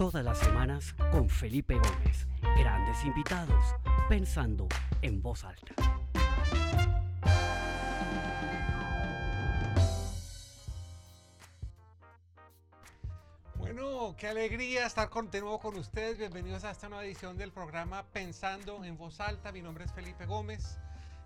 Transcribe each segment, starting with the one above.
Todas las semanas con Felipe Gómez. Grandes invitados, pensando en voz alta. Bueno, qué alegría estar con, de nuevo con ustedes. Bienvenidos a esta nueva edición del programa Pensando en Voz Alta. Mi nombre es Felipe Gómez.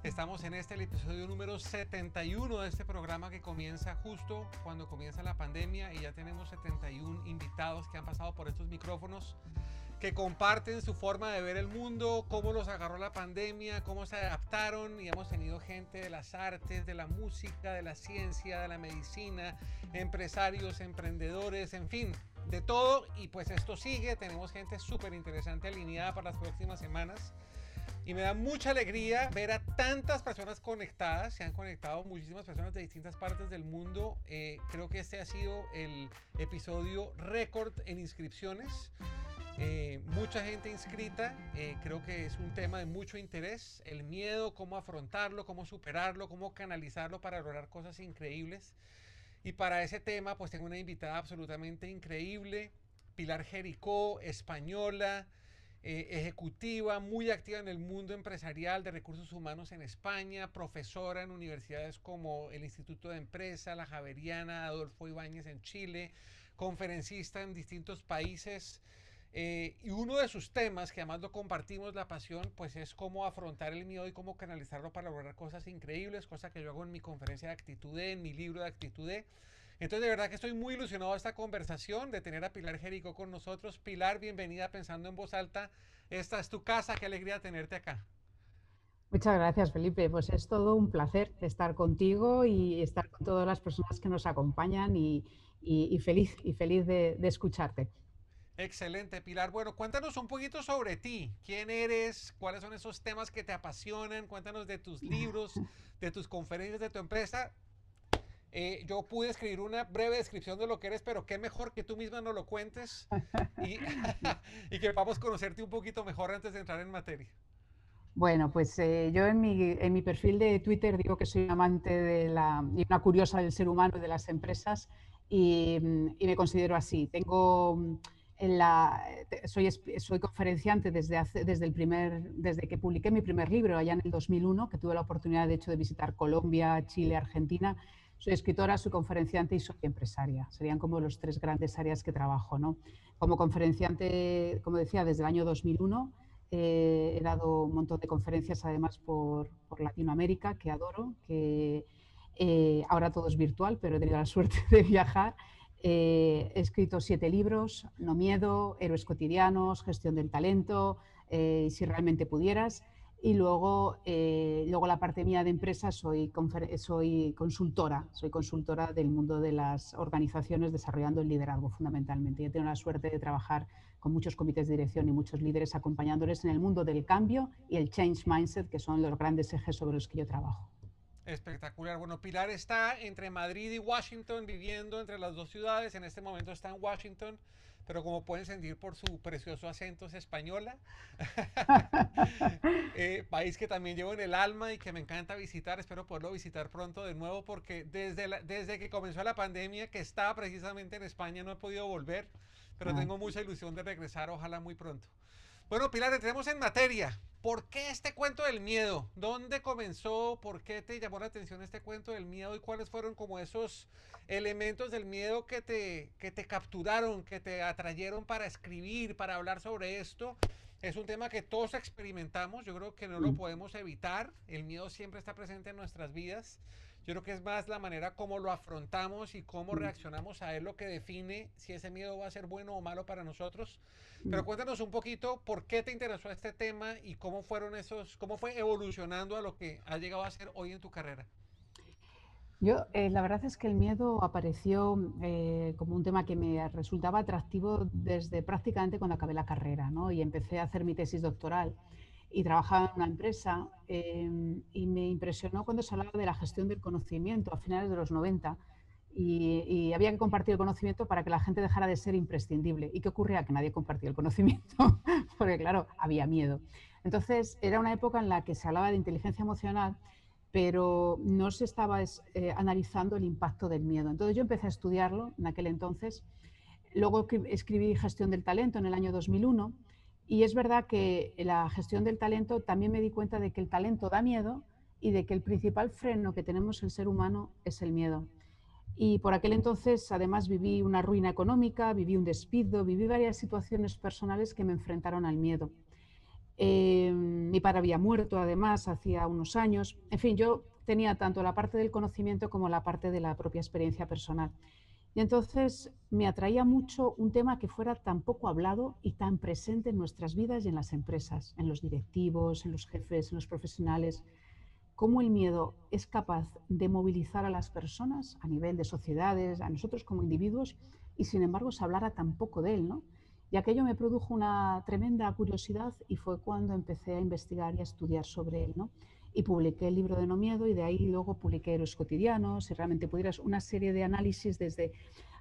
Estamos en este, el episodio número 71 de este programa que comienza justo cuando comienza la pandemia y ya tenemos 71 invitados que han pasado por estos micrófonos que comparten su forma de ver el mundo, cómo los agarró la pandemia, cómo se adaptaron y hemos tenido gente de las artes, de la música, de la ciencia, de la medicina, empresarios, emprendedores, en fin, de todo y pues esto sigue, tenemos gente súper interesante alineada para las próximas semanas. Y me da mucha alegría ver a tantas personas conectadas. Se han conectado muchísimas personas de distintas partes del mundo. Eh, creo que este ha sido el episodio récord en inscripciones. Eh, mucha gente inscrita. Eh, creo que es un tema de mucho interés. El miedo, cómo afrontarlo, cómo superarlo, cómo canalizarlo para lograr cosas increíbles. Y para ese tema, pues tengo una invitada absolutamente increíble. Pilar Jericó, española. Eh, ejecutiva, muy activa en el mundo empresarial de recursos humanos en España, profesora en universidades como el Instituto de Empresa, la Javeriana, Adolfo Ibáñez en Chile, conferencista en distintos países. Eh, y uno de sus temas, que además lo compartimos, la pasión, pues es cómo afrontar el miedo y cómo canalizarlo para lograr cosas increíbles, cosa que yo hago en mi conferencia de actitud, en mi libro de actitud. Entonces, de verdad que estoy muy ilusionado de esta conversación, de tener a Pilar Jerico con nosotros. Pilar, bienvenida Pensando en Voz Alta. Esta es tu casa, qué alegría tenerte acá. Muchas gracias, Felipe. Pues es todo un placer estar contigo y estar con todas las personas que nos acompañan y, feliz, y feliz de, de escucharte. Excelente, Pilar. Bueno, cuéntanos un poquito sobre ti. ¿Quién eres? ¿Cuáles son esos temas que te apasionan? Cuéntanos de tus libros, de tus conferencias, de tu empresa. Eh, yo pude escribir una breve descripción de lo que eres, pero qué mejor que tú misma nos lo cuentes y, y que podamos conocerte un poquito mejor antes de entrar en materia. Bueno, pues eh, yo en mi, en mi, perfil de Twitter digo que soy amante de la, y una curiosa del ser humano y de las empresas y, y me considero así. Tengo en la, soy, soy conferenciante desde, hace, desde, el primer, desde que publiqué mi primer libro, allá en el 2001, que tuve la oportunidad de hecho de visitar Colombia, Chile, Argentina soy escritora, soy conferenciante y soy empresaria. Serían como los tres grandes áreas que trabajo. ¿no? Como conferenciante, como decía, desde el año 2001 eh, he dado un montón de conferencias además por, Latinoamérica, que adoro, que eh, ahora todo es virtual, pero he tenido la suerte de viajar. Eh, he escrito siete libros, No Miedo, Héroes Cotidianos, Gestión del Talento, Si realmente pudieras y luego, eh, luego la parte mía de empresa soy, soy consultora, soy consultora del mundo de las organizaciones desarrollando el liderazgo fundamentalmente. Yo tengo la suerte de trabajar con muchos comités de dirección y muchos líderes acompañándoles en el mundo del cambio y el change mindset, que son los grandes ejes sobre los que yo trabajo. Espectacular. Bueno, Pilar está entre Madrid y Washington, viviendo entre las dos ciudades. En este momento está en Washington pero como pueden sentir por su precioso acento es española. Eh, país que también llevo en el alma y que me encanta visitar. Espero poderlo visitar pronto de nuevo porque desde, desde que comenzó la pandemia, que estaba precisamente en España, no he podido volver, pero ah. tengo mucha ilusión de regresar, ojalá muy pronto. Bueno, Pilar, entremos en materia. ¿Por qué este cuento del miedo? ¿Dónde comenzó? ¿Por qué te llamó la atención este cuento del miedo? ¿Y cuáles fueron como esos elementos del miedo que te, que te capturaron, que te atrayeron para escribir, para hablar sobre esto? Es un tema que todos experimentamos, yo creo que no lo mm. podemos evitar, el miedo siempre está presente en nuestras vidas. Yo creo que es más la manera como lo afrontamos y cómo mm. reaccionamos a él lo que define si ese miedo va a ser bueno o malo para nosotros. Pero mm. cuéntanos un poquito por qué te interesó este tema y cómo fueron esos, cómo fue evolucionando a lo que ha llegado a ser hoy en tu carrera. Yo, eh, la verdad es que el miedo apareció eh, como un tema que me resultaba atractivo desde prácticamente cuando acabé la carrera, ¿no? Y empecé a hacer mi tesis doctoral y trabajaba en una empresa em, y me impresionó cuando se hablaba de la gestión del conocimiento a finales de los 90 y, había que compartir el conocimiento para que la gente dejara de ser imprescindible. ¿Y qué ocurría? Que nadie compartía el conocimiento, porque claro, había miedo. Entonces, era una época en la que se hablaba de inteligencia emocional pero no se estaba eh, analizando el impacto del miedo. Entonces yo empecé a estudiarlo en aquel entonces. luego escribí Gestión del Talento en el año 2001 y es verdad que la gestión del talento también me di cuenta de que el talento da miedo y de que el principal freno que tenemos el ser humano es el miedo. Y por aquel entonces, además, viví una ruina económica, viví un despido, viví varias situaciones personales que me enfrentaron al miedo. Eh, mi padre había muerto, además, hacía unos años. En fin, yo tenía tanto la parte del conocimiento como la parte de la propia experiencia personal. Y entonces me atraía mucho un tema que fuera tan poco hablado y tan presente en nuestras vidas y en las empresas, en los directivos, en los jefes, en los profesionales. Cómo el miedo es capaz de movilizar a las personas a nivel de sociedades, a nosotros como individuos, y sin embargo se hablara tan poco de él, ¿no? Y aquello me produjo una tremenda curiosidad y fue cuando empecé a investigar y a estudiar sobre él, ¿no? Y publiqué el libro de No Miedo y de ahí luego publiqué Los Cotidianos y realmente pudieras una serie de análisis desde,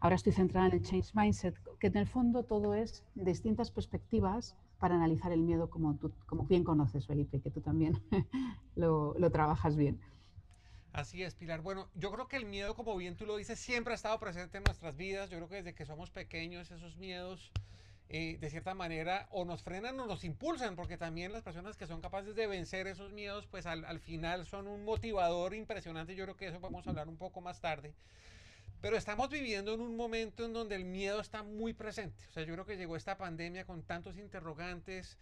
ahora estoy centrada en el Change Mindset, que en el fondo todo es distintas perspectivas para analizar el miedo como tú como bien conoces, Felipe, que tú también lo, lo trabajas bien. Así es, Pilar. Bueno, yo creo que el miedo, como bien tú lo dices, siempre ha estado presente en nuestras vidas. Yo creo que desde que somos pequeños esos miedos eh, de cierta manera o nos frenan o nos impulsan, porque también las personas que son capaces de vencer esos miedos, pues al, al final son un motivador impresionante. Yo creo que eso vamos a hablar un poco más tarde. Pero estamos viviendo en un momento en donde el miedo está muy presente. O sea, yo creo que llegó esta pandemia con tantos interrogantes,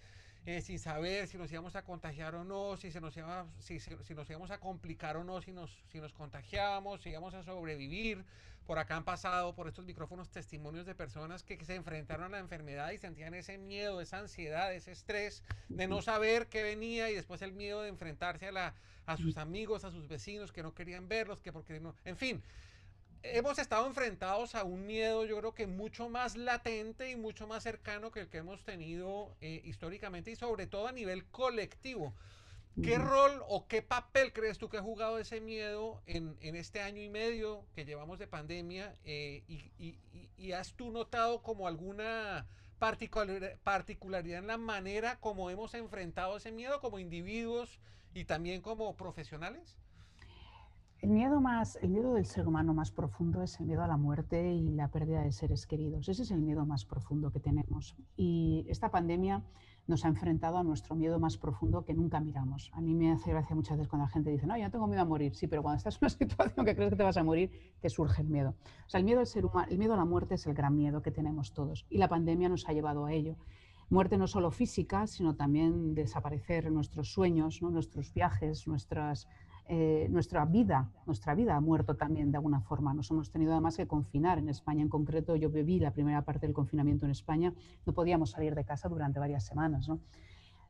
eh, sin saber si nos íbamos a contagiar o no, si, se nos iba, si, si, nos íbamos a complicar o no, si nos, si nos contagiábamos, si íbamos a sobrevivir. Por acá han pasado por estos micrófonos testimonios de personas que, se enfrentaron a la enfermedad y sentían ese miedo, esa ansiedad, ese estrés de no saber qué venía y después el miedo de enfrentarse a, la, a sus amigos, a sus vecinos que no querían verlos, que porque no, en fin hemos estado enfrentados a un miedo, yo creo que mucho más latente y mucho más cercano que el que hemos tenido eh, históricamente y sobre todo a nivel colectivo. ¿Qué rol o qué papel crees tú que ha jugado ese miedo en, en este año y medio que llevamos de pandemia? Eh, y, y, y, has tú notado como alguna particularidad en la manera como hemos enfrentado ese miedo como individuos y también como profesionales? El miedo, más, el miedo del ser humano más profundo es el miedo a la muerte y la pérdida de seres queridos. Ese es el miedo más profundo que tenemos. Y esta pandemia nos ha enfrentado a nuestro miedo más profundo que nunca miramos. A mí me hace gracia muchas veces cuando la gente dice, no, yo tengo miedo a morir. Sí, pero cuando estás en una situación que crees que te vas a morir, te surge el miedo. O sea, el miedo, al ser humano, el miedo a la muerte es el gran miedo que tenemos todos. Y la pandemia nos ha llevado a ello. Muerte no solo física, sino también desaparecer nuestros sueños, ¿no? nuestros viajes, nuestras eh, nuestra vida, nuestra vida ha muerto también de alguna forma. Nos hemos tenido además que confinar en España en concreto. Yo viví la primera parte del confinamiento en España, no podíamos salir de casa durante varias semanas.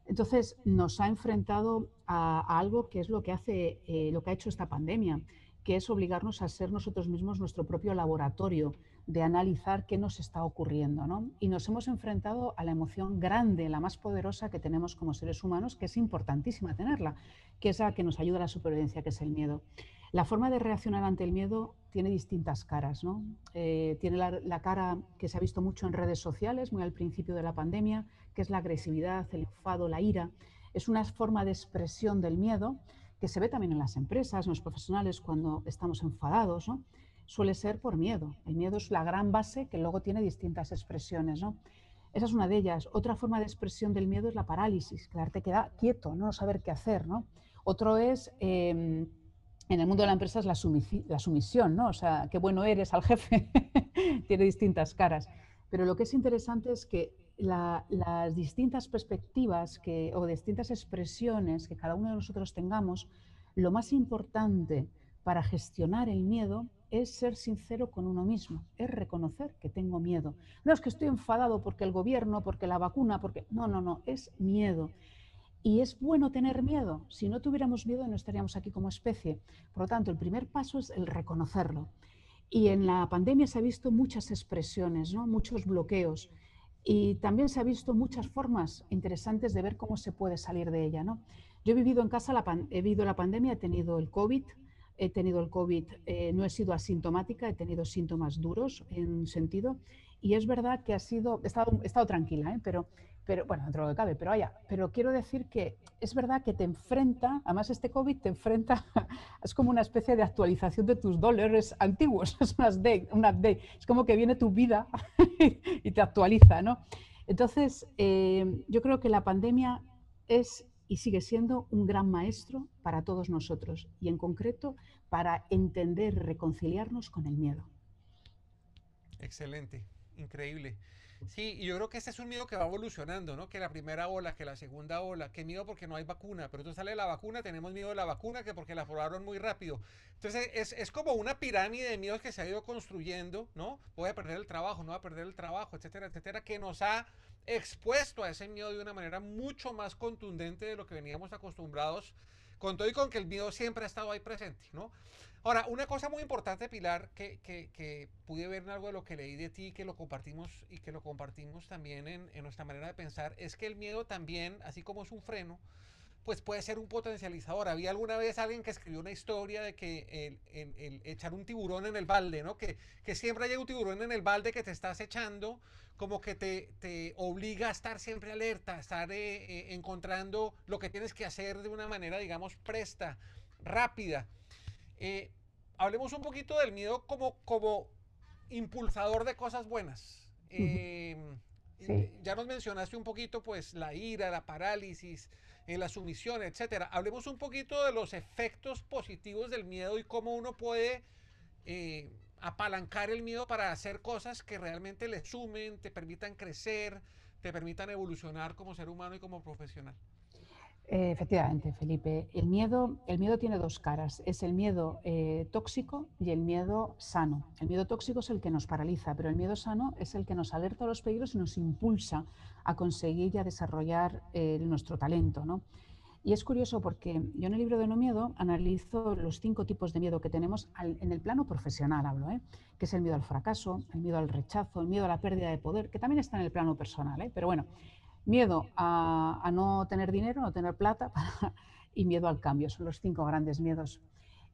Entonces nos ha enfrentado a, algo que es lo que hace, eh, lo que ha hecho esta pandemia, que es obligarnos a ser nosotros mismos nuestro propio laboratorio de analizar qué nos está ocurriendo. ¿no? Y nos hemos enfrentado a la emoción grande, la más poderosa que tenemos como seres humanos, que es importantísima tenerla, que es la que nos ayuda a la supervivencia, que es el miedo. La forma de reaccionar ante el miedo tiene distintas caras. ¿no? Eh, tiene la, la, cara que se ha visto mucho en redes sociales, muy al principio de la pandemia, que es la agresividad, el enfado, la ira. Es una forma de expresión del miedo que se ve también en las empresas, en los profesionales, cuando estamos enfadados. ¿no? Suele ser por miedo. El miedo es la gran base que luego tiene distintas expresiones. ¿no? Esa es una de ellas. Otra forma de expresión del miedo es la parálisis, quedarte queda quieto, no saber qué hacer. ¿no? Otro es, em, en el mundo de la empresa, es la, sumisión, ¿no? o sea, qué bueno eres al jefe, tiene distintas caras. Pero lo que es interesante es que las distintas perspectivas que, o distintas expresiones que cada uno de nosotros tengamos, lo más importante para gestionar el miedo es ser sincero con uno mismo, es reconocer que tengo miedo. No es que estoy enfadado porque el gobierno, porque la vacuna, porque... No, no, no, es miedo. Y es bueno tener miedo. Si no tuviéramos miedo no estaríamos aquí como especie. Por lo tanto, el primer paso es el reconocerlo. Y en la pandemia se ha visto muchas expresiones, ¿no? muchos bloqueos. Y también se ha visto muchas formas interesantes de ver cómo se puede salir de ella. ¿no? Yo he vivido en casa, la he vivido la pandemia, he tenido el COVID, he tenido el COVID, eh, no he sido asintomática, he tenido síntomas duros en sentido. Y es verdad que ha sido, he estado, he estado tranquila, ¿eh? pero, pero bueno, dentro de lo que cabe, pero vaya, pero quiero decir que es verdad que te enfrenta, además este COVID te enfrenta, es como una especie de actualización de tus dólares antiguos, es un update, un update, es como que viene tu vida y te actualiza, ¿no? Entonces, eh, yo creo que la pandemia es y sigue siendo un gran maestro para todos nosotros y en concreto para entender, reconciliarnos con el miedo. Excelente, increíble. Sí, y yo creo que ese es un miedo que va evolucionando, ¿no? Que la primera ola, que la segunda ola, que miedo porque no hay vacuna, pero entonces sale la vacuna, tenemos miedo de la vacuna, que porque la probaron muy rápido. Entonces es, es, como una pirámide de miedos que se ha ido construyendo, ¿no? Voy a perder el trabajo, no voy a perder el trabajo, etcétera, etcétera, que nos ha expuesto a ese miedo de una manera mucho más contundente de lo que veníamos acostumbrados, con todo y con que el miedo siempre ha estado ahí presente, ¿no? Ahora, una cosa muy importante, Pilar, que, que, pude ver en algo de lo que leí de ti, que lo compartimos y que lo compartimos también en, nuestra manera de pensar, es que el miedo también, así como es un freno, pues puede ser un potencializador. Había alguna vez alguien que escribió una historia de que el, el, el echar un tiburón en el balde, ¿no? Que, que siempre hay un tiburón en el balde que te estás echando, como que te, te obliga a estar siempre alerta, a estar eh, eh, encontrando lo que tienes que hacer de una manera, digamos, presta, rápida. Eh, hablemos un poquito del miedo como, como impulsador de cosas buenas. Sí. Ya nos mencionaste un poquito, pues, la ira, la parálisis, eh, la sumisión, etcétera. Hablemos un poquito de los efectos positivos del miedo y cómo uno puede eh, apalancar el miedo para hacer cosas que realmente le sumen, te permitan crecer, te permitan evolucionar como ser humano y como profesional. Efectivamente, Felipe. El miedo, el miedo tiene dos caras. Es el miedo eh, tóxico y el miedo sano. El miedo tóxico es el que nos paraliza, pero el miedo sano es el que nos alerta a los peligros y nos impulsa a conseguir y a desarrollar eh, nuestro talento. ¿no? Y es curioso porque yo en el libro de No Miedo analizo los cinco tipos de miedo que tenemos en el plano profesional, hablo, ¿eh? que es el miedo al fracaso, el miedo al rechazo, el miedo a la pérdida de poder, que también está en el plano personal. ¿eh? Pero bueno, Miedo a, a, no tener dinero, no tener plata y miedo al cambio. Son los cinco grandes miedos.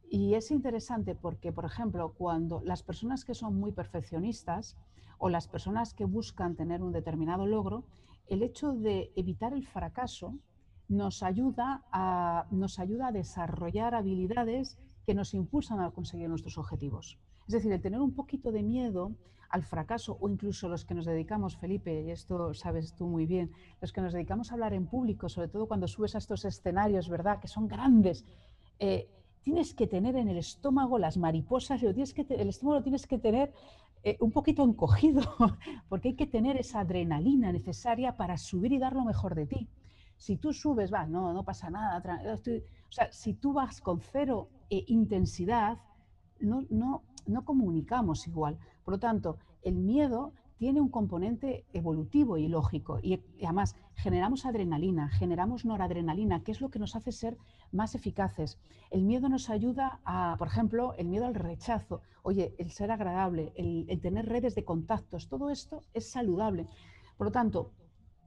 Y es interesante porque, por ejemplo, cuando las personas que son muy perfeccionistas o las personas que buscan tener un determinado logro, el hecho de evitar el fracaso nos ayuda a, nos ayuda a desarrollar habilidades que nos impulsan a conseguir nuestros objetivos. Es decir, el tener un poquito de miedo al fracaso o incluso los que nos dedicamos, Felipe, y esto sabes tú muy bien, los que nos dedicamos a hablar en público, sobre todo cuando subes a estos escenarios, ¿verdad? Que son grandes. Eh, tienes que tener en el estómago las mariposas, lo tienes que el estómago lo tienes que tener eh, un poquito encogido, porque hay que tener esa adrenalina necesaria para subir y dar lo mejor de ti. Si tú subes, va, no, no pasa nada. O sea, si tú vas con cero eh, intensidad, no, no, no comunicamos igual. Por lo tanto, el miedo tiene un componente evolutivo y lógico. Y además generamos adrenalina, generamos noradrenalina, que es lo que nos hace ser más eficaces. El miedo nos ayuda a, por ejemplo, el miedo al rechazo, oye, el ser agradable, el, el tener redes de contactos, todo esto es saludable. Por lo tanto,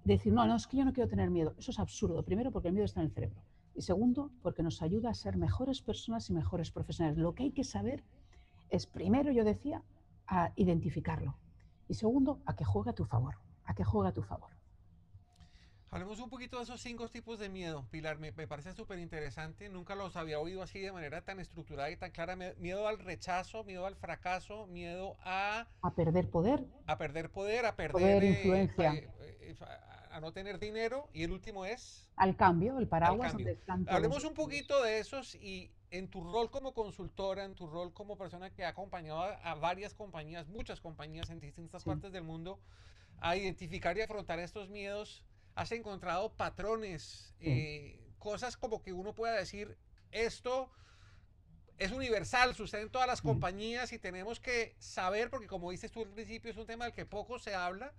decir, no, no, es que yo no quiero tener miedo, eso es absurdo. Primero, porque el miedo está en el cerebro. Y segundo, porque nos ayuda a ser mejores personas y mejores profesionales. Lo que hay que saber es, primero, yo decía, a identificarlo. Y segundo, a que juegue a tu favor, a que juegue a tu favor. Hablemos un poquito de esos cinco tipos de miedo, Pilar. Me, me parece súper interesante. Nunca los había oído así de manera tan estructurada y tan clara. Miedo al rechazo, miedo al fracaso, miedo a... A perder poder. A perder poder, a perder... Poder, eh, influencia. Eh, eh, a, a, no tener dinero. Y el último es... Al cambio, el paraguas. Donde están Hablemos un poquito de esos y en tu rol como consultora, en tu rol como persona que ha acompañado a, varias compañías, muchas compañías en distintas sí. partes del mundo, a identificar y afrontar estos miedos, has encontrado patrones, sí. eh, cosas como que uno pueda decir, esto es universal, sucede en todas las compañías y tenemos que saber, porque como dices tú al principio, es un tema del que poco se habla,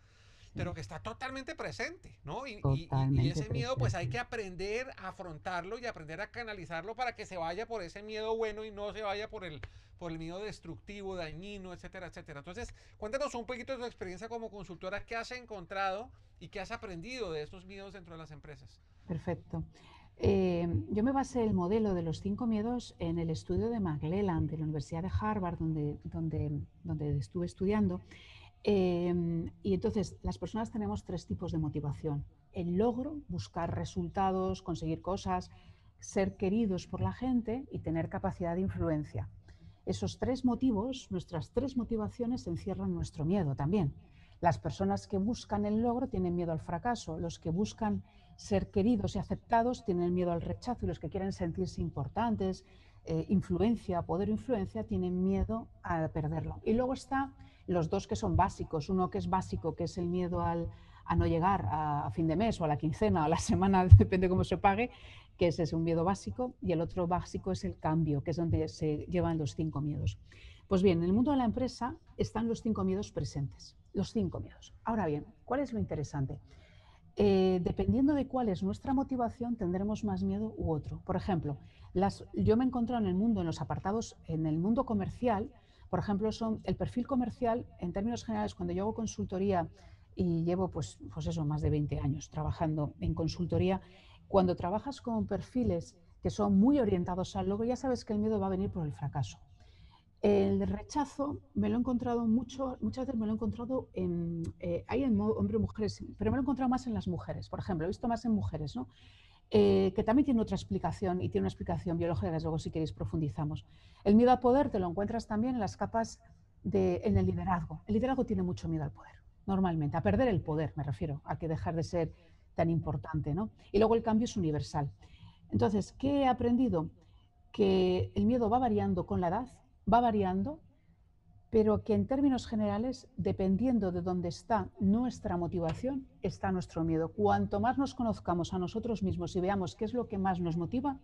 pero que está totalmente presente, ¿no? Y, y, y, ese miedo, pues hay que aprender a afrontarlo y aprender a canalizarlo para que se vaya por ese miedo bueno y no se vaya por el, por el miedo destructivo, dañino, etcétera, etcétera. Entonces, cuéntanos un poquito de tu experiencia como consultora, qué has encontrado y qué has aprendido de estos miedos dentro de las empresas. Perfecto. Eh, yo me basé el modelo de los cinco miedos en el estudio de McLellan de la Universidad de Harvard, donde, donde, donde estuve estudiando. Eh, y entonces, las personas tenemos tres tipos de motivación. El logro, buscar resultados, conseguir cosas, ser queridos por la gente y tener capacidad de influencia. Esos tres motivos, nuestras tres motivaciones, encierran nuestro miedo también. Las personas que buscan el logro tienen miedo al fracaso, los que buscan ser queridos y aceptados tienen miedo al rechazo y los que quieren sentirse importantes, eh, influencia, poder influencia, tienen miedo a perderlo. Y luego está los dos que son básicos, uno que es básico, que es el miedo al, a no llegar a, fin de mes o a la quincena o a la semana, depende cómo se pague, que ese es un miedo básico, y el otro básico es el cambio, que es donde se llevan los cinco miedos. Pues bien, en el mundo de la empresa están los cinco miedos presentes, los cinco miedos. Ahora bien, ¿cuál es lo interesante? Eh, dependiendo de cuál es nuestra motivación, tendremos más miedo u otro. Por ejemplo, las, yo me he encontrado en el mundo, en los apartados, en el mundo comercial, por ejemplo, son el perfil comercial, en términos generales, cuando yo hago consultoría y llevo, pues, pues eso, más de 20 años trabajando en consultoría, cuando trabajas con perfiles que son muy orientados al logro, ya sabes que el miedo va a venir por el fracaso. El rechazo me lo he encontrado mucho, muchas veces me lo he encontrado en, eh, hay en hombres y mujeres, pero me lo he encontrado más en las mujeres, por ejemplo, he visto más en mujeres, ¿no? Eh, que también tiene otra explicación y tiene una explicación biológica, desde luego si queréis profundizamos. El miedo al poder te lo encuentras también en las capas de, en el liderazgo. El liderazgo tiene mucho miedo al poder, normalmente, a perder el poder, me refiero, a que dejar de ser tan importante, ¿no? Y luego el cambio es universal. Entonces, ¿qué he aprendido? Que el miedo va variando con la edad, va variando, pero que en términos generales, dependiendo de dónde está nuestra motivación, está nuestro miedo. Cuanto más nos conozcamos a nosotros mismos y veamos qué es lo que más nos motiva,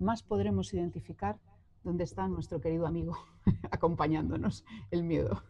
más podremos identificar dónde está nuestro querido amigo acompañándonos, el miedo.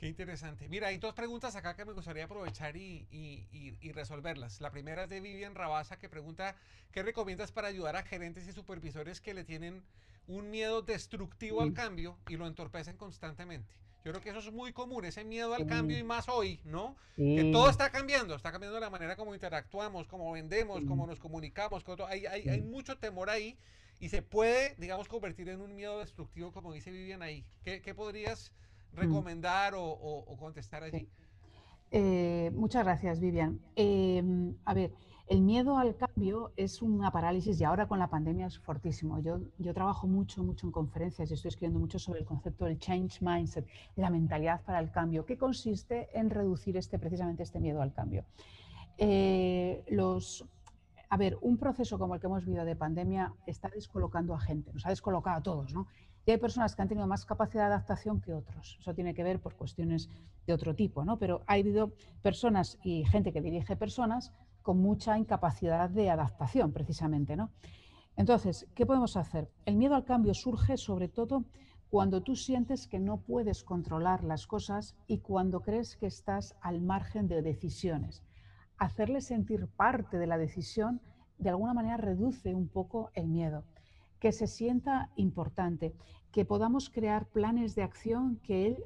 Qué interesante. Mira, hay dos preguntas acá que me gustaría aprovechar y, y, resolverlas. La primera es de Vivian Rabasa que pregunta, ¿qué recomiendas para ayudar a gerentes y supervisores que le tienen un miedo destructivo al cambio y lo entorpecen constantemente. Yo creo que eso es muy común, ese miedo al cambio y más hoy, ¿no? Que todo está cambiando, está cambiando la manera como interactuamos, como vendemos, como nos comunicamos, hay, hay, hay, mucho temor ahí y se puede, digamos, convertir en un miedo destructivo, como dice Vivian ahí. ¿Qué, qué podrías recomendar o, o, contestar allí? Eh, muchas gracias, Vivian. Em, a ver, el miedo al cambio es una parálisis y ahora con la pandemia es fortísimo. Yo, yo trabajo mucho, mucho en conferencias y estoy escribiendo mucho sobre el concepto del change mindset, la mentalidad para el cambio, que consiste en reducir este, precisamente este miedo al cambio. Eh, los, a ver, un proceso como el que hemos vivido de pandemia está descolocando a gente, nos ha descolocado a todos, ¿no? Y hay personas que han tenido más capacidad de adaptación que otros. Eso tiene que ver por cuestiones de otro tipo, ¿no? Pero ha habido personas y gente que dirige personas con mucha incapacidad de adaptación, precisamente. ¿no? Entonces, ¿qué podemos hacer? El miedo al cambio surge sobre todo cuando tú sientes que no puedes controlar las cosas y cuando crees que estás al margen de decisiones. Hacerle sentir parte de la decisión de alguna manera reduce un poco el miedo, que se sienta importante, que podamos crear planes de acción que él,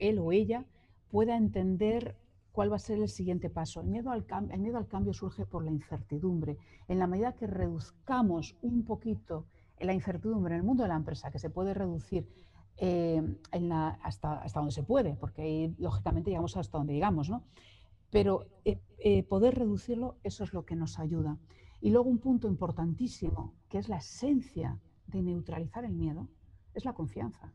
él o ella pueda entender cuál va a ser el siguiente paso. El miedo, al cambio surge por la incertidumbre. En la medida que reduzcamos un poquito la incertidumbre en el mundo de la empresa, que se puede reducir eh, hasta, hasta donde se puede, porque lógicamente llegamos hasta donde llegamos, ¿no? Pero eh, eh, poder reducirlo, eso es lo que nos ayuda. Y luego un punto importantísimo, que es la esencia de neutralizar el miedo, es la confianza.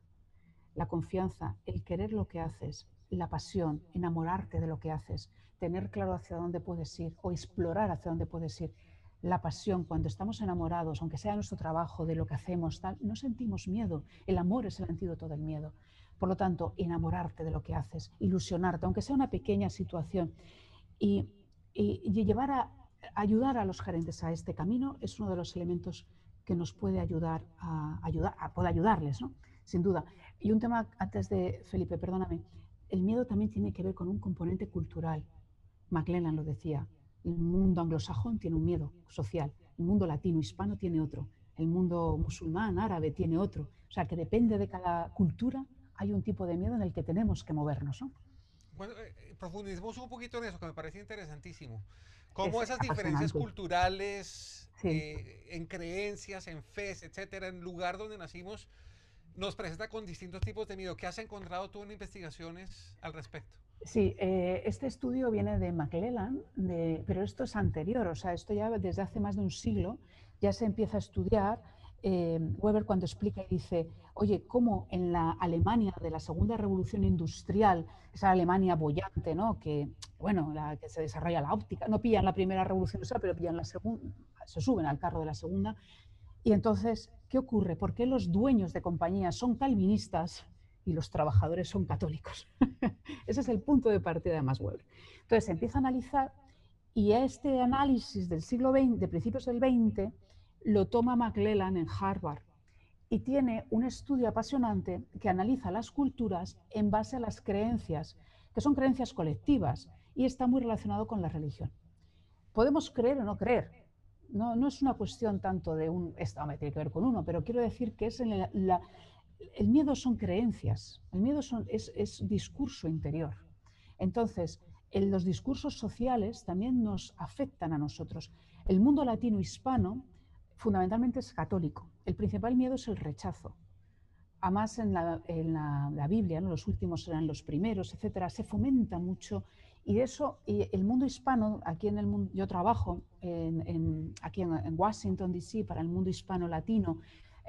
La confianza, el querer lo que haces, la pasión, enamorarte de lo que haces, tener claro hacia dónde puedes ir o explorar hacia dónde puedes ir. La pasión, cuando estamos enamorados, aunque sea nuestro trabajo, de lo que hacemos, tal, no sentimos miedo. El amor es el antídoto del miedo. Por lo tanto, enamorarte de lo que haces, ilusionarte, aunque sea una pequeña situación. Y, llevar a ayudar a los gerentes a este camino es uno de los elementos que nos puede ayudar a ayudar, a, puede ayudarles, ¿no? Sin duda. Y un tema antes de Felipe, perdóname, el miedo también tiene que ver con un componente cultural. McLennan lo decía, el mundo anglosajón tiene un miedo social, el mundo latino, hispano tiene otro, el mundo musulmán, árabe tiene otro. O sea, que depende de cada cultura, hay un tipo de miedo en el que tenemos que movernos. bueno, eh, profundicemos un poquito en eso, que me parece interesantísimo. Cómo esas diferencias culturales, eh, en creencias, en fe, etcétera, en lugar donde nacimos, nos presenta con distintos tipos de miedo. ¿Qué has encontrado tú en investigaciones al respecto? Sí, eh, este estudio viene de McClellan, pero esto es anterior, o sea, esto ya desde hace más de un siglo ya se empieza a estudiar. Eh, Weber cuando explica y dice, oye, cómo en la Alemania de la segunda revolución industrial, esa Alemania bollante, ¿no? que, bueno, la que se desarrolla la óptica, no pillan la primera revolución industrial, pero pillan la segunda, se suben al carro de la segunda. Y entonces, ¿qué ocurre? ¿Por qué los dueños de compañías son calvinistas y los trabajadores son católicos. Ese es el punto de partida de Max Weber. Entonces empieza a analizar y este análisis del siglo XX, de principios del XX, lo toma McClellan en Harvard y tiene un estudio apasionante que analiza las culturas en base a las creencias, que son creencias colectivas y está muy relacionado con la religión. Podemos creer o no creer. No, no es una cuestión tanto de un, esto tiene que ver con uno, pero quiero decir que es en la, el miedo son creencias, el miedo es, discurso interior. Entonces, en los discursos sociales también nos afectan a nosotros. El mundo latino hispano fundamentalmente es católico. El principal miedo es el rechazo. Además, en la, Biblia, los últimos eran los primeros, etcétera, se fomenta mucho. Y eso, y el mundo hispano, aquí en el mundo, yo trabajo aquí en Washington, D.C., para el mundo hispano latino,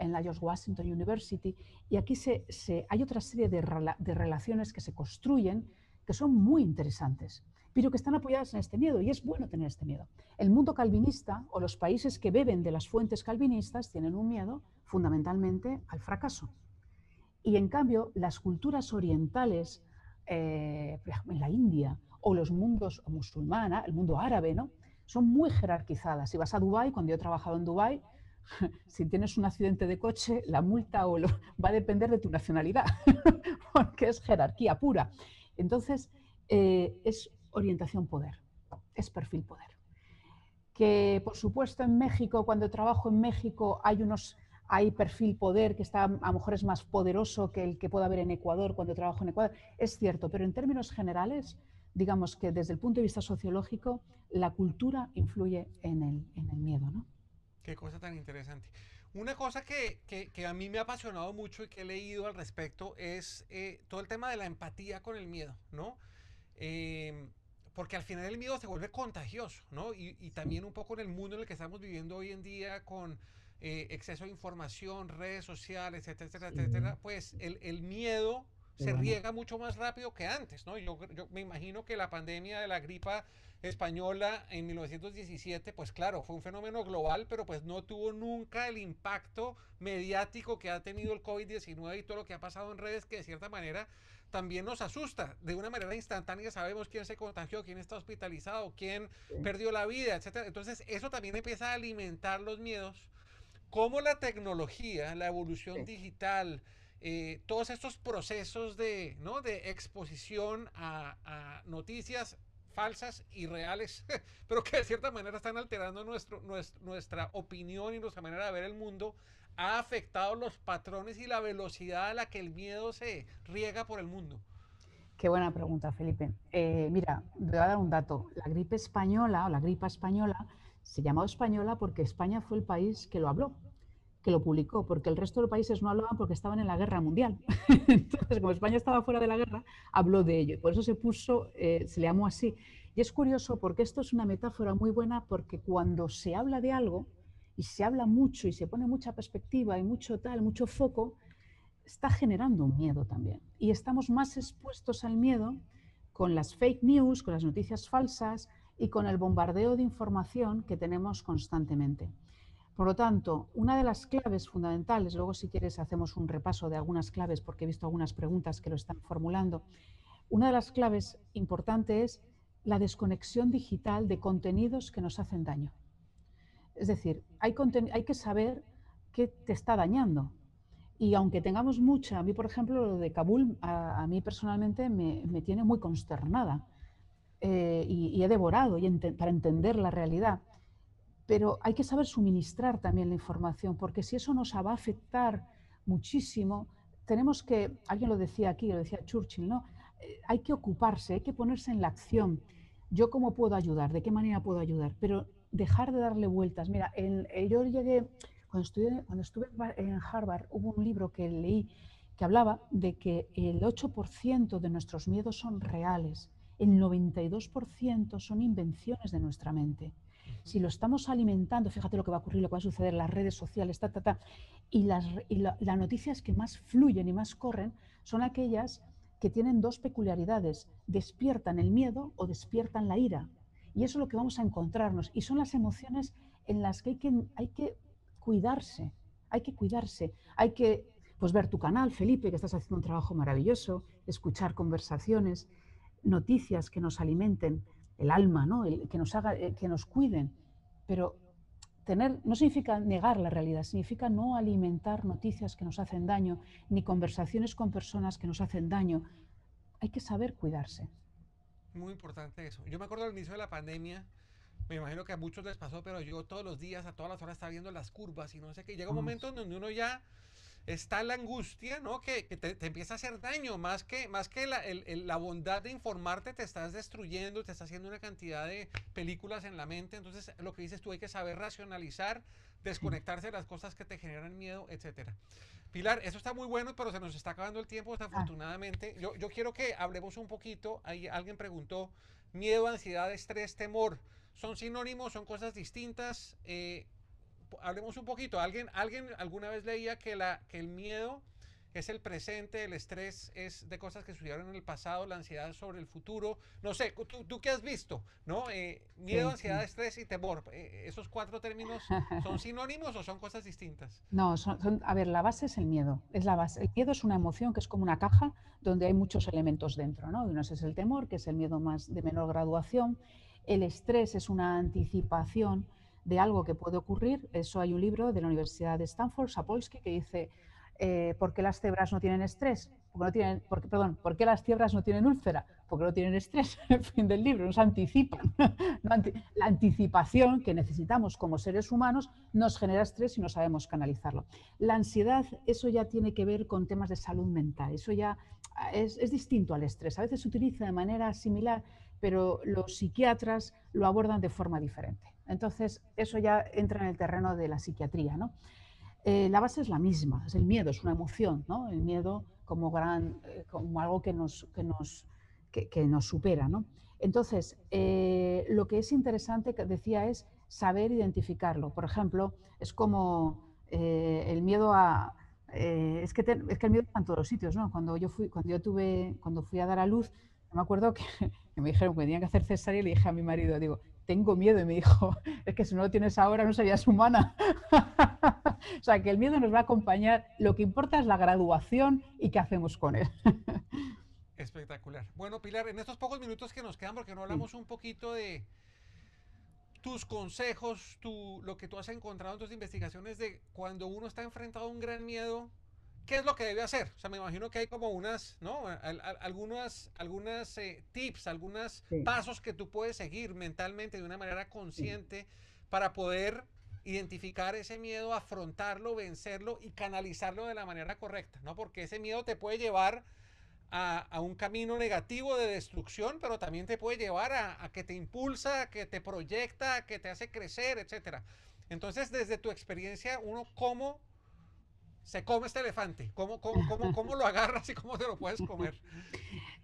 en la George Washington University, y aquí se, hay otra serie de, de, relaciones que se construyen que son muy interesantes, pero que están apoyadas en este miedo, y es bueno tener este miedo. El mundo calvinista o los países que beben de las fuentes calvinistas tienen un miedo fundamentalmente al fracaso. Y en cambio, las culturas orientales, eh, en la India, o los mundos musulmana, el mundo árabe, ¿no? son muy jerarquizadas. Si vas a Dubái, cuando yo he trabajado en Dubái, si tienes un accidente de coche, la multa o va a depender de tu nacionalidad, porque es jerarquía pura. Entonces, eh, es orientación poder, es perfil poder. Que, por supuesto, en México, cuando trabajo en México, hay unos hay perfil poder que está a lo mejor es más poderoso que el que pueda haber en Ecuador cuando trabajo en Ecuador. Es cierto, pero en términos generales, digamos que desde el punto de vista sociológico, la cultura influye en el, en el miedo, ¿no? Qué cosa tan interesante. Una cosa que, que, a mí me ha apasionado mucho y que he leído al respecto es eh, todo el tema de la empatía con el miedo, ¿no? Em, porque al final el miedo se vuelve contagioso, ¿no? Y, y, también un poco en el mundo en el que estamos viviendo hoy en día con eh, exceso de información, redes sociales, etcétera, etcétera, pues el, el miedo se riega mucho más rápido que antes, ¿no? Yo, yo me imagino que la pandemia de la gripa española en 1917, pues claro, fue un fenómeno global, pero pues no tuvo nunca el impacto mediático que ha tenido el COVID-19 y todo lo que ha pasado en redes que de cierta manera también nos asusta. De una manera instantánea sabemos quién se contagió, quién está hospitalizado, quién perdió la vida, etc. Entonces eso también empieza a alimentar los miedos. Cómo la tecnología, la evolución digital, eh, todos estos procesos de, ¿no? de exposición a, noticias falsas y reales, pero que de cierta manera están alterando nuestro, nuestra opinión y nuestra manera de ver el mundo, ha afectado los patrones y la velocidad a la que el miedo se riega por el mundo. Qué buena pregunta, Felipe. Eh, mira, voy a dar un dato. La gripe española o la gripa española se llamó española porque España fue el país que lo habló, que lo publicó, porque el resto de los países no hablaban porque estaban en la guerra mundial. Entonces, como España estaba fuera de la guerra, habló de ello. Por eso se puso, eh, se le llamó así. Y es curioso porque esto es una metáfora muy buena porque cuando se habla de algo y se habla mucho y se pone mucha perspectiva y mucho tal, mucho foco, está generando un miedo también. Y estamos más expuestos al miedo con las fake news, con las noticias falsas y con el bombardeo de información que tenemos constantemente. Por lo tanto, una de las claves fundamentales, luego si quieres hacemos un repaso de algunas claves porque he visto algunas preguntas que lo están formulando, una de las claves importantes es la desconexión digital de contenidos que nos hacen daño. Es decir, hay, hay que saber qué te está dañando. Y aunque tengamos mucha, a mí por ejemplo lo de Kabul, a, mí personalmente me, tiene muy consternada eh, y, he devorado para entender la realidad. Pero hay que saber suministrar también la información, porque si eso nos va a afectar muchísimo, tenemos que, alguien lo decía aquí, lo decía Churchill, ¿no? eh, hay que ocuparse, hay que ponerse en la acción. Yo cómo puedo ayudar, de qué manera puedo ayudar, pero dejar de darle vueltas. Mira, eh, yo llegué, cuando estuve en Harvard, hubo un libro que leí que hablaba de que el 8% de nuestros miedos son reales, el 92% son invenciones de nuestra mente. Si lo estamos alimentando, fíjate lo que va a ocurrir, lo que va a suceder, las redes sociales, ta, ta, ta, y las, las noticias que más fluyen y más corren son aquellas que tienen dos peculiaridades, despiertan el miedo o despiertan la ira. Y eso es lo que vamos a encontrarnos. Y son las emociones en las que hay que, hay que cuidarse, hay que cuidarse, hay que pues, ver tu canal, Felipe, que estás haciendo un trabajo maravilloso, escuchar conversaciones, noticias que nos alimenten el alma, ¿no? que, nos haga, eh, que nos cuiden. Pero tener no significa negar la realidad, significa no alimentar noticias que nos hacen daño, ni conversaciones con personas que nos hacen daño. Hay que saber cuidarse. Muy importante eso. Yo me acuerdo al inicio de la pandemia, me imagino que a muchos les pasó, pero yo todos los días, a todas las horas, estaba viendo las curvas y no sé qué. Llega un momento donde uno ya está la angustia, ¿no? Que, te, empieza a hacer daño, más que, más que la, la, bondad de informarte, te estás destruyendo, te estás haciendo una cantidad de películas en la mente. Entonces, lo que dices tú, hay que saber racionalizar, desconectarse de las cosas que te generan miedo, etcétera. Pilar, eso está muy bueno, pero se nos está acabando el tiempo, desafortunadamente. Yo, yo quiero que hablemos un poquito. Ahí alguien preguntó, miedo, ansiedad, estrés, temor. ¿Son sinónimos? ¿Son cosas distintas? Eh, hablemos un poquito. ¿Alguien, alguien alguna vez leía que, la, que el miedo es el presente, el estrés es de cosas que sucedieron en el pasado, la ansiedad sobre el futuro. No sé, ¿tú, tú qué has visto? ¿No? Eh, miedo, ansiedad, estrés y temor. Eh, ¿Esos cuatro términos son sinónimos o son cosas distintas? No, son, a ver, la base es el miedo. Es la base. El miedo es una emoción que es como una caja donde hay muchos elementos dentro. ¿no? Uno es el temor, que es el miedo más de menor graduación. El estrés es una anticipación de algo que puede ocurrir. Eso hay un libro de la Universidad de Stanford, Sapolsky, que dice eh, ¿por qué las cebras no tienen estrés? Porque no tienen, porque, perdón, ¿por qué las cebras no tienen úlcera? Porque no tienen estrés. En fin del libro, nos anticipan. la anticipación que necesitamos como seres humanos nos genera estrés y no sabemos canalizarlo. La ansiedad, eso ya tiene que ver con temas de salud mental. Eso ya es, es distinto al estrés. A veces se utiliza de manera similar, pero los psiquiatras lo abordan de forma diferente. Entonces, eso ya entra en el terreno de la psiquiatría. ¿no? Eh, la base es la misma, es el miedo, es una emoción, ¿no? el miedo como, gran, eh, como algo que nos, que nos, que, nos supera. ¿no? Entonces, eh, lo que es interesante, que decía, es saber identificarlo. Por ejemplo, es como el miedo a... es, que es que el miedo está en todos los sitios. ¿no? Cuando, yo fui, cuando yo tuve, cuando fui a dar a luz, me acuerdo que, me dijeron que tenía que hacer cesárea y le dije a mi marido, digo, tengo miedo. Y me dijo, es que si no lo tienes ahora no serías humana. o sea, que el miedo nos va a acompañar. Lo que importa es la graduación y qué hacemos con él. Espectacular. Bueno, Pilar, en estos pocos minutos que nos quedan, porque no hablamos un poquito de tus consejos, tu, lo que tú has encontrado en tus investigaciones de cuando uno está enfrentado a un gran miedo, ¿qué es lo que debe hacer? O sea, me imagino que hay como unas, ¿no? algunas, algunas eh, tips, algunos pasos que tú puedes seguir mentalmente de una manera consciente para poder identificar ese miedo, afrontarlo, vencerlo y canalizarlo de la manera correcta, ¿no? Porque ese miedo te puede llevar a, un camino negativo de destrucción, pero también te puede llevar a, a, que te impulsa, que te proyecta, que te hace crecer, etc. Entonces, desde tu experiencia, uno cómo se come este elefante? ¿Cómo, lo agarras y cómo te lo puedes comer?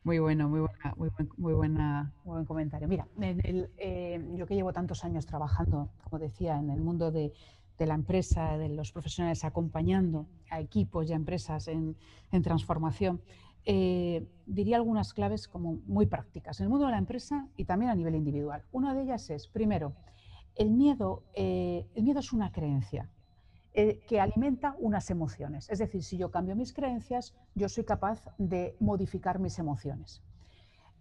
Muy bueno, muy buena, muy, muy buena, buen comentario. Mira, eh, yo que llevo tantos años trabajando, como decía, en el mundo de, la empresa, de los profesionales acompañando a equipos y a empresas en, en transformación, eh, diría algunas claves como muy prácticas en el mundo de la empresa y también a nivel individual. Una de ellas es, primero, el miedo, eh, el miedo es una creencia. Eh, que alimenta unas emociones. Es decir, si yo cambio mis creencias, yo soy capaz de modificar mis emociones.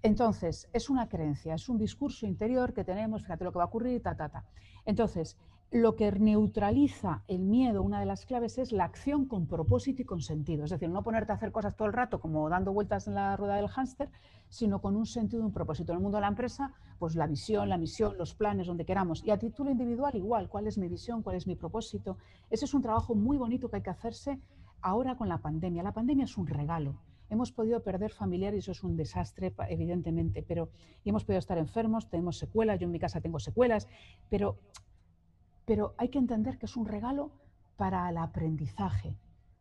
Entonces, es una creencia, es un discurso interior que tenemos, fíjate lo que va a ocurrir, ta, ta, ta. Entonces, lo que neutraliza el miedo, una de las claves, es la acción con propósito y con sentido. Es decir, no ponerte a hacer cosas todo el rato como dando vueltas en la rueda del hámster, sino con un sentido y un propósito. En el mundo de la empresa, pues la visión, la misión, los planes, donde queramos. Y a título individual, igual, cuál es mi visión, cuál es mi propósito. Ese es un trabajo muy bonito que hay que hacerse ahora con la pandemia. La pandemia es un regalo. hemos podido perder familiares, eso es un desastre, evidentemente, pero hemos podido estar enfermos, tenemos secuelas, yo en mi casa tengo secuelas, pero, pero hay que entender que es un regalo para el aprendizaje,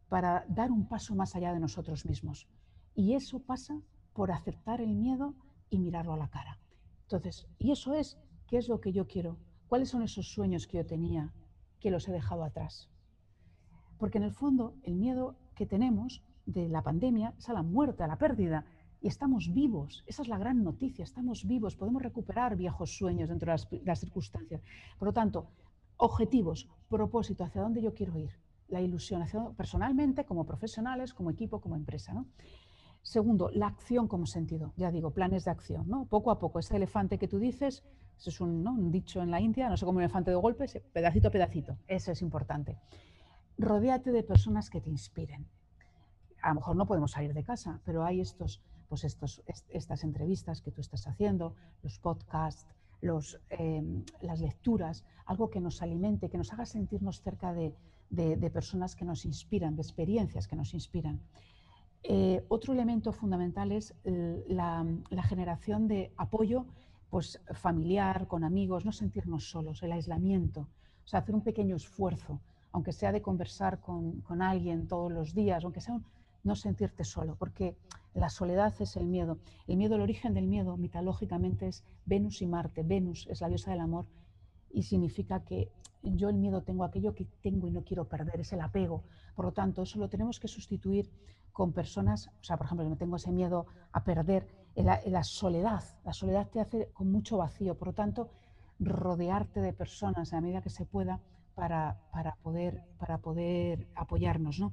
para dar un paso más allá de nosotros mismos. Y eso pasa por aceptar el miedo y mirarlo a la cara. Entonces, y eso es, ¿qué es lo que yo quiero? ¿Cuáles son esos sueños que yo tenía que los he dejado atrás? Porque en el fondo el miedo que tenemos de la pandemia es a la muerte, a la pérdida, y estamos vivos. Esa es la gran noticia, estamos vivos, podemos recuperar viejos sueños dentro de las, circunstancias. Por lo tanto, objetivos, propósito, hacia dónde yo quiero ir, la ilusión, hacia, personalmente, como profesionales, como equipo, como empresa. ¿no? Segundo, la acción como sentido. Ya digo, planes de acción. ¿no? Poco a poco, ese elefante que tú dices, eso es un, un dicho en la India, no sé cómo un elefante de golpe, pedacito a pedacito. Eso es importante. Rodéate de personas que te inspiren. A lo mejor no podemos salir de casa, pero hay estos, pues estos, estas entrevistas que tú estás haciendo, los podcasts, em, las lecturas, algo que nos alimente, que nos haga sentirnos cerca de, de personas que nos inspiran, de experiencias que nos inspiran. Eh, otro elemento fundamental es la, generación de apoyo pues, familiar, con amigos, no sentirnos solos, el aislamiento, o sea, hacer un pequeño esfuerzo, aunque sea de conversar con, alguien todos los días, aunque sea no sentirte solo, porque la soledad es el miedo. El miedo, el origen del miedo, mitológicamente, es Venus y Marte. Venus es la diosa del amor y significa que yo el miedo tengo aquello que tengo y no quiero perder, es el apego. Por lo tanto, eso lo tenemos que sustituir con personas, o sea, por ejemplo, no tengo ese miedo a perder, la, soledad, la soledad te hace con mucho vacío, por lo tanto, rodearte de personas a medida que se pueda para, para, poder, para poder apoyarnos. ¿no?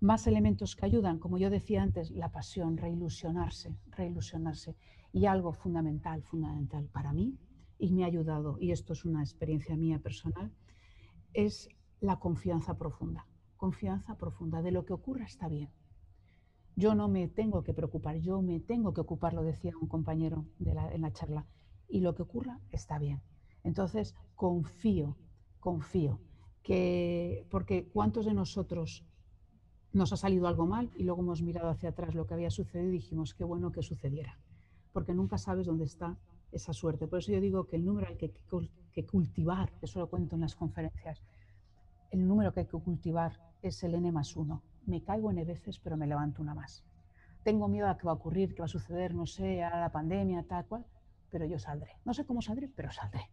Más elementos que ayudan, como yo decía antes, la pasión, reilusionarse, reilusionarse. Y algo fundamental, fundamental para mí, y me ha ayudado, y esto es una experiencia mía personal, es la confianza profunda. Confianza profunda de lo que ocurra está bien yo no me tengo que preocupar, yo me tengo que ocupar, lo decía un compañero en la charla, y lo que ocurra está bien. Entonces, confío, confío, que, porque ¿cuántos de nosotros nos ha salido algo mal y luego hemos mirado hacia atrás lo que había sucedido y dijimos, qué bueno que sucediera? Porque nunca sabes dónde está esa suerte. Por eso yo digo que el número hay que, que cultivar, eso lo cuento en las conferencias, el número que hay que cultivar es el N más uno me caigo en veces, pero me levanto una más. Tengo miedo a que va a ocurrir, que va a suceder, no sé, a la pandemia, tal cual, pero yo saldré. No sé cómo saldré, pero saldré.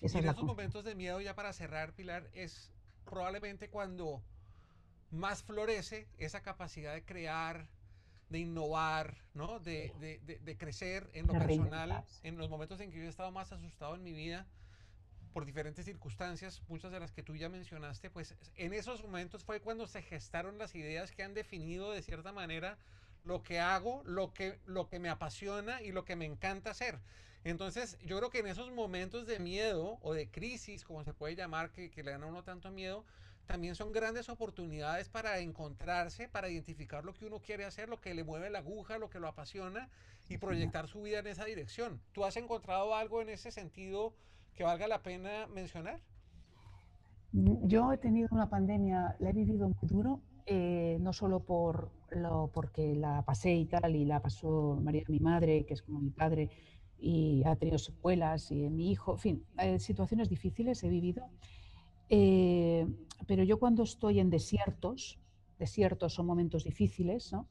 en esos momentos de miedo, ya para cerrar, Pilar, es probablemente cuando más florece esa capacidad de crear, de innovar, ¿no? de, de, de, crecer en lo personal, en los momentos en que yo he estado más asustado en mi vida por diferentes circunstancias, muchas de las que tú ya mencionaste, pues en esos momentos fue cuando se gestaron las ideas que han definido de cierta manera lo que hago, lo que, lo que me apasiona y lo que me encanta hacer. Entonces, yo creo que en esos momentos de miedo o de crisis, como se puede llamar, que, que le dan a uno tanto miedo, también son grandes oportunidades para encontrarse, para identificar lo que uno quiere hacer, lo que le mueve la aguja, lo que lo apasiona y proyectar su vida en esa dirección. ¿Tú has encontrado algo en ese sentido que valga la pena mencionar? Yo he tenido una pandemia, la he vivido muy duro, eh, no solo por lo, porque la pasé y tal, y la pasó María, mi madre, que es como mi padre, y ha tenido secuelas, y mi hijo, en fin, eh, situaciones difíciles he vivido. Eh, pero yo cuando estoy en desiertos, desiertos son momentos difíciles, ¿no?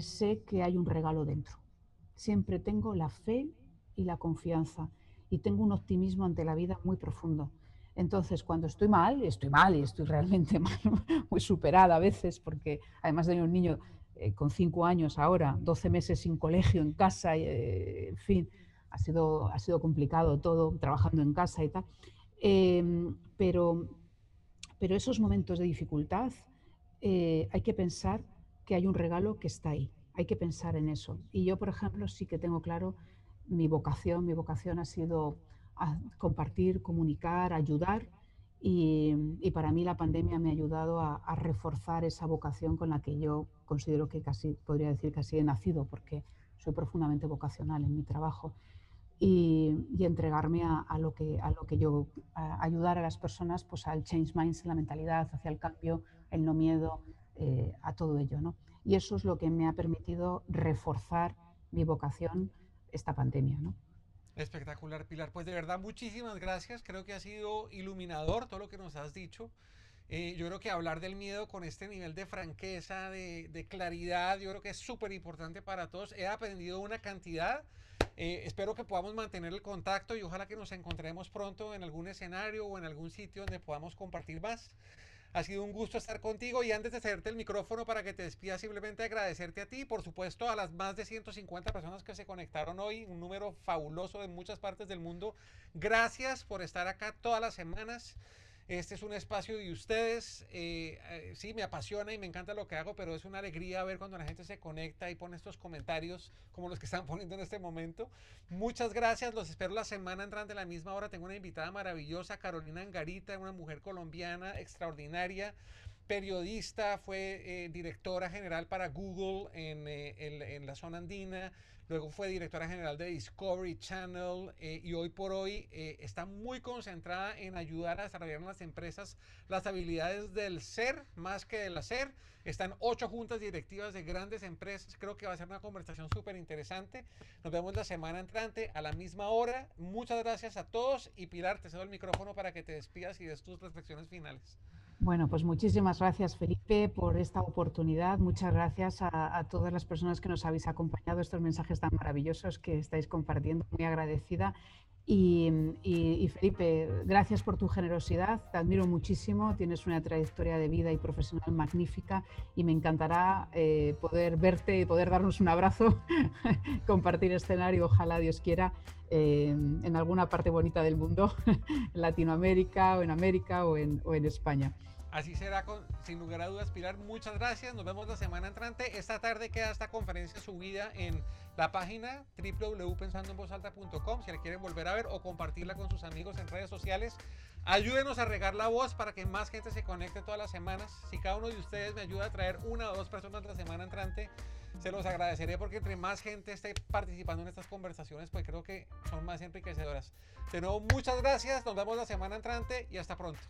sé que hay un regalo dentro. Siempre tengo la fe y la confianza y tengo un optimismo ante la vida muy profundo. Entonces, cuando estoy mal, estoy mal y estoy realmente muy superada a veces, porque además de un niño eh, con cinco años ahora, 12 meses sin colegio, en casa, eh, en fin, ha sido, ha sido complicado todo, trabajando en casa y tal. Em, pero, pero esos momentos de dificultad eh, hay que pensar que hay un regalo que está ahí, hay que pensar en eso. Y yo, por ejemplo, sí que tengo claro mi vocación, mi vocación ha sido compartir, comunicar, ayudar y, para mí la pandemia me ha ayudado a, reforzar esa vocación con la que yo considero que casi, podría decir que así he nacido porque soy profundamente vocacional en mi trabajo y, entregarme a, lo que, a lo que yo, ayudar a las personas pues al change minds, la mentalidad hacia el cambio, el no miedo, eh, a todo ello. ¿no? y eso es lo que me ha permitido reforzar mi vocación esta pandemia. ¿no? Espectacular, Pilar. Pues de verdad, muchísimas gracias. Creo que ha sido iluminador todo lo que nos has dicho. Eh, yo creo que hablar del miedo con este nivel de franqueza, de, de claridad, yo creo que es súper importante para todos. He aprendido una cantidad. Eh, espero que podamos mantener el contacto y ojalá que nos encontremos pronto en algún escenario o en algún sitio donde podamos compartir más. Ha sido un gusto estar contigo y antes de cederte el micrófono para que te despidas, simplemente agradecerte a ti y por supuesto a las más de 150 personas que se conectaron hoy, un número fabuloso de muchas partes del mundo. Gracias por estar acá todas las semanas. Este es un espacio de ustedes. Eh, eh, sí, me apasiona y me encanta lo que hago, pero es una alegría ver cuando la gente se conecta y pone estos comentarios como los que están poniendo en este momento. Muchas gracias. Los espero la semana entrante a la misma hora. Tengo una invitada maravillosa, Carolina Angarita, una mujer colombiana extraordinaria periodista, fue eh, directora general para Google en, la zona andina, luego fue directora general de Discovery Channel eh, y hoy por hoy eh, está muy concentrada en ayudar a desarrollar en las empresas las habilidades del ser más que del hacer. Están ocho juntas directivas de grandes empresas. Creo que va a ser una conversación súper interesante. Nos vemos la semana entrante a la misma hora. Muchas gracias a todos y Pilar, te cedo el micrófono para que te despidas y des tus reflexiones finales. Bueno, pues muchísimas gracias Felipe por esta oportunidad. Muchas gracias a, a, todas las personas que nos habéis acompañado, estos mensajes tan maravillosos que estáis compartiendo. Muy agradecida. Y, y, y, Felipe, gracias por tu generosidad, te admiro muchísimo, tienes una trayectoria de vida y profesional magnífica y me encantará eh, poder verte y poder darnos un abrazo, compartir escenario, ojalá Dios quiera, eh, en alguna parte bonita del mundo, en Latinoamérica o en América o en, o en España. Así será, con, sin lugar a dudas, Pilar. Muchas gracias. Nos vemos la semana entrante. Esta tarde queda esta conferencia subida en la página www.pensandoenvozalta.com si la quieren volver a ver o compartirla con sus amigos en redes sociales. Ayúdenos a regar la voz para que más gente se conecte todas las semanas. Si cada uno de ustedes me ayuda a traer una o dos personas la semana entrante, se los agradeceré porque entre más gente esté participando en estas conversaciones, pues creo que son más enriquecedoras. De nuevo, muchas gracias. Nos vemos la semana entrante y hasta pronto.